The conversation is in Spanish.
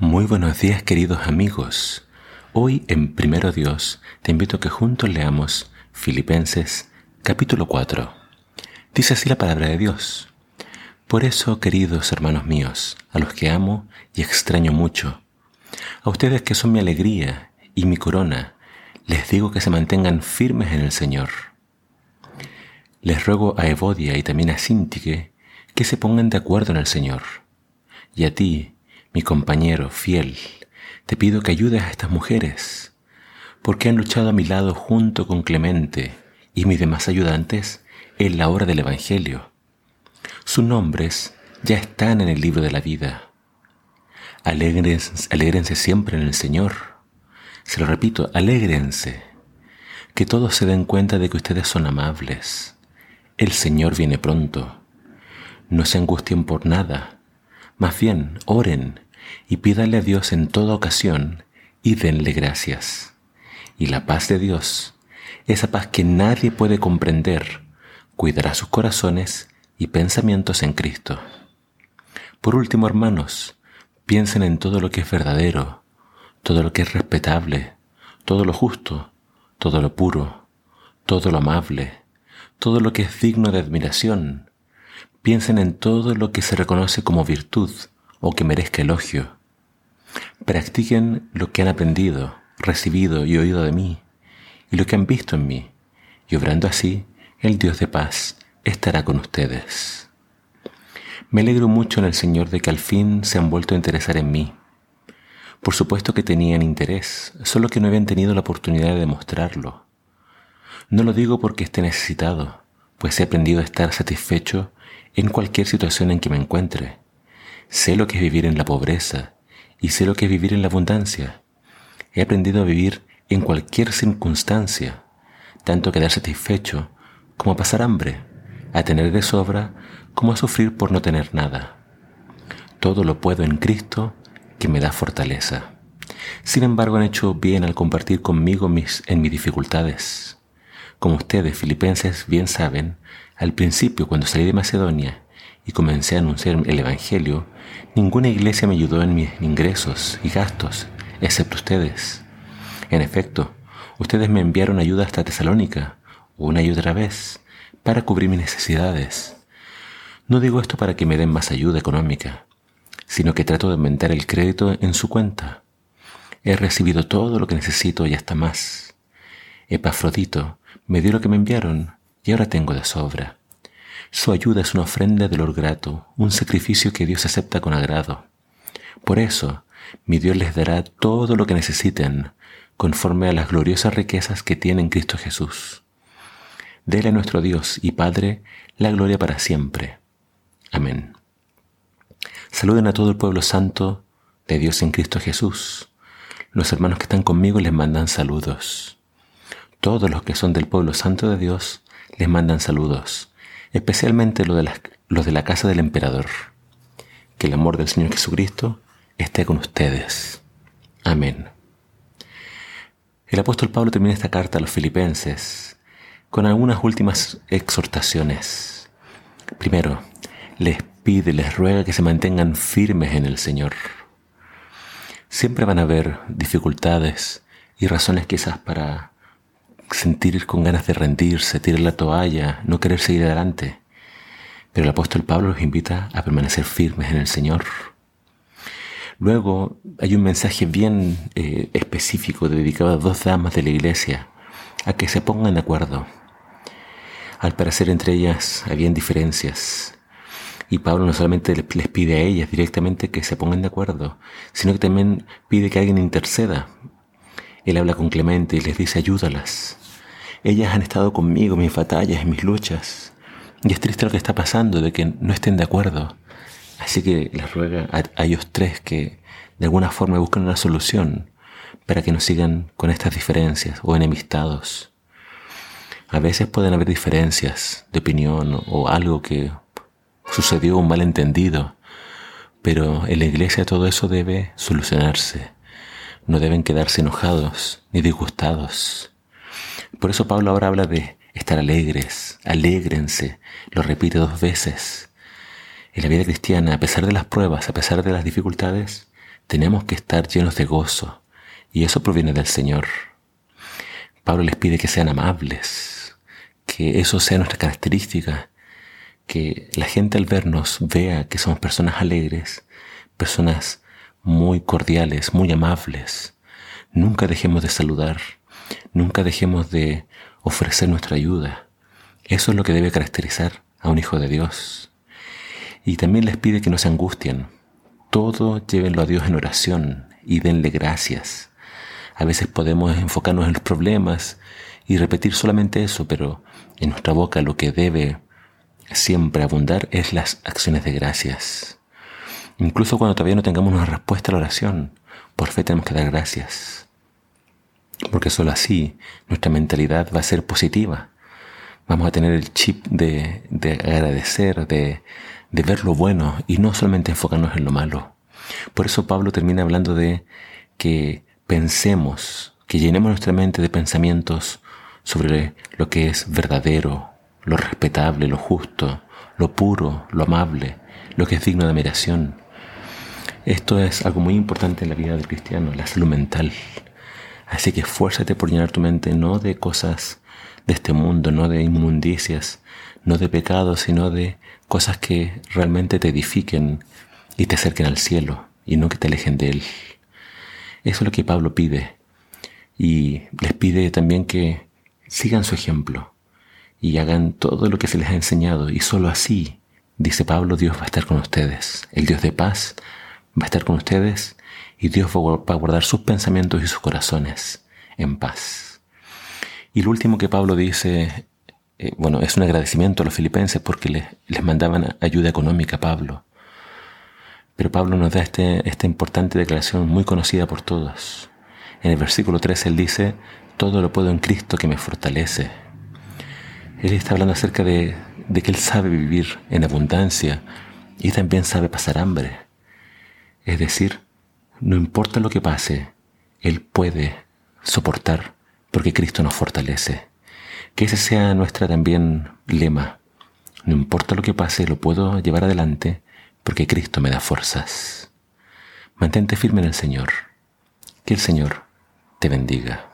Muy buenos días queridos amigos. Hoy en Primero Dios te invito a que juntos leamos Filipenses capítulo 4. Dice así la palabra de Dios. Por eso, queridos hermanos míos, a los que amo y extraño mucho, a ustedes que son mi alegría y mi corona, les digo que se mantengan firmes en el Señor. Les ruego a Evodia y también a Sintique que se pongan de acuerdo en el Señor. Y a ti, mi compañero fiel, te pido que ayudes a estas mujeres, porque han luchado a mi lado junto con Clemente y mis demás ayudantes en la hora del Evangelio. Sus nombres ya están en el libro de la vida. Alégrense, siempre en el Señor. Se lo repito, alégrense. Que todos se den cuenta de que ustedes son amables. El Señor viene pronto. No se angustien por nada. Más bien, oren y pídale a Dios en toda ocasión y denle gracias. Y la paz de Dios, esa paz que nadie puede comprender, cuidará sus corazones y pensamientos en Cristo. Por último, hermanos, piensen en todo lo que es verdadero, todo lo que es respetable, todo lo justo, todo lo puro, todo lo amable, todo lo que es digno de admiración. Piensen en todo lo que se reconoce como virtud o que merezca elogio. Practiquen lo que han aprendido, recibido y oído de mí, y lo que han visto en mí, y obrando así, el Dios de paz estará con ustedes. Me alegro mucho en el Señor de que al fin se han vuelto a interesar en mí. Por supuesto que tenían interés, solo que no habían tenido la oportunidad de demostrarlo. No lo digo porque esté necesitado, pues he aprendido a estar satisfecho en cualquier situación en que me encuentre Sé lo que es vivir en la pobreza y sé lo que es vivir en la abundancia. He aprendido a vivir en cualquier circunstancia, tanto a quedar satisfecho como a pasar hambre, a tener de sobra como a sufrir por no tener nada. Todo lo puedo en Cristo que me da fortaleza. Sin embargo, han hecho bien al compartir conmigo mis, en mis dificultades. Como ustedes, filipenses, bien saben, al principio cuando salí de Macedonia y comencé a anunciar el Evangelio, ninguna iglesia me ayudó en mis ingresos y gastos, excepto ustedes. En efecto, ustedes me enviaron ayuda hasta Tesalónica, una y otra vez, para cubrir mis necesidades. No digo esto para que me den más ayuda económica, sino que trato de aumentar el crédito en su cuenta. He recibido todo lo que necesito y hasta más. Epafrodito me dio lo que me enviaron y ahora tengo de sobra. Su ayuda es una ofrenda de olor grato, un sacrificio que Dios acepta con agrado. Por eso, mi Dios les dará todo lo que necesiten, conforme a las gloriosas riquezas que tiene en Cristo Jesús. Dele a nuestro Dios y Padre la gloria para siempre. Amén. Saluden a todo el pueblo santo de Dios en Cristo Jesús. Los hermanos que están conmigo les mandan saludos. Todos los que son del pueblo santo de Dios les mandan saludos especialmente los de, la, los de la casa del emperador. Que el amor del Señor Jesucristo esté con ustedes. Amén. El apóstol Pablo termina esta carta a los filipenses con algunas últimas exhortaciones. Primero, les pide, les ruega que se mantengan firmes en el Señor. Siempre van a haber dificultades y razones quizás para sentir con ganas de rendirse, tirar la toalla, no querer seguir adelante. Pero el apóstol Pablo los invita a permanecer firmes en el Señor. Luego hay un mensaje bien eh, específico dedicado a dos damas de la iglesia, a que se pongan de acuerdo. Al parecer entre ellas habían diferencias. Y Pablo no solamente les pide a ellas directamente que se pongan de acuerdo, sino que también pide que alguien interceda. Él habla con Clemente y les dice ayúdalas. Ellas han estado conmigo mis batallas, en mis luchas. Y es triste lo que está pasando, de que no estén de acuerdo. Así que les ruega a, ellos tres que de alguna forma busquen una solución para que no sigan con estas diferencias o enemistados. A veces pueden haber diferencias de opinión o algo que sucedió, un malentendido, pero en la iglesia todo eso debe solucionarse. No deben quedarse enojados ni disgustados. Por eso Pablo ahora habla de estar alegres, alégrense, lo repite dos veces. En la vida cristiana, a pesar de las pruebas, a pesar de las dificultades, tenemos que estar llenos de gozo y eso proviene del Señor. Pablo les pide que sean amables, que eso sea nuestra característica, que la gente al vernos vea que somos personas alegres, personas muy cordiales, muy amables. Nunca dejemos de saludar, nunca dejemos de ofrecer nuestra ayuda. Eso es lo que debe caracterizar a un hijo de Dios. Y también les pide que no se angustien. Todo llévenlo a Dios en oración y denle gracias. A veces podemos enfocarnos en los problemas y repetir solamente eso, pero en nuestra boca lo que debe siempre abundar es las acciones de gracias. Incluso cuando todavía no tengamos una respuesta a la oración, por fe tenemos que dar gracias. Porque solo así nuestra mentalidad va a ser positiva. Vamos a tener el chip de, agradecer, de, de ver lo bueno y no solamente enfocarnos en lo malo. Por eso Pablo termina hablando de que pensemos, que llenemos nuestra mente de pensamientos sobre lo que es verdadero, lo respetable, lo justo, lo puro, lo amable, lo que es digno de admiración. Esto es algo muy importante en la vida del cristiano, la salud mental. Así que esfuérzate por llenar tu mente no de cosas de este mundo, no de inmundicias, no de pecados, sino de cosas que realmente te edifiquen y te acerquen al cielo y no que te alejen de él. Eso es lo que Pablo pide. Y les pide también que sigan su ejemplo y hagan todo lo que se les ha enseñado. Y solo así, dice Pablo, Dios va a estar con ustedes. El Dios de paz va a estar con ustedes y Dios va a guardar sus pensamientos y sus corazones en paz. Y lo último que Pablo dice, eh, bueno, es un agradecimiento a los filipenses porque les, les mandaban ayuda económica a Pablo. Pero Pablo nos da este, esta importante declaración muy conocida por todos. En el versículo 3 él dice, todo lo puedo en Cristo que me fortalece. Él está hablando acerca de, de que él sabe vivir en abundancia y también sabe pasar hambre. Es decir, no importa lo que pase, Él puede soportar porque Cristo nos fortalece. Que ese sea nuestra también lema. No importa lo que pase, lo puedo llevar adelante porque Cristo me da fuerzas. Mantente firme en el Señor. Que el Señor te bendiga.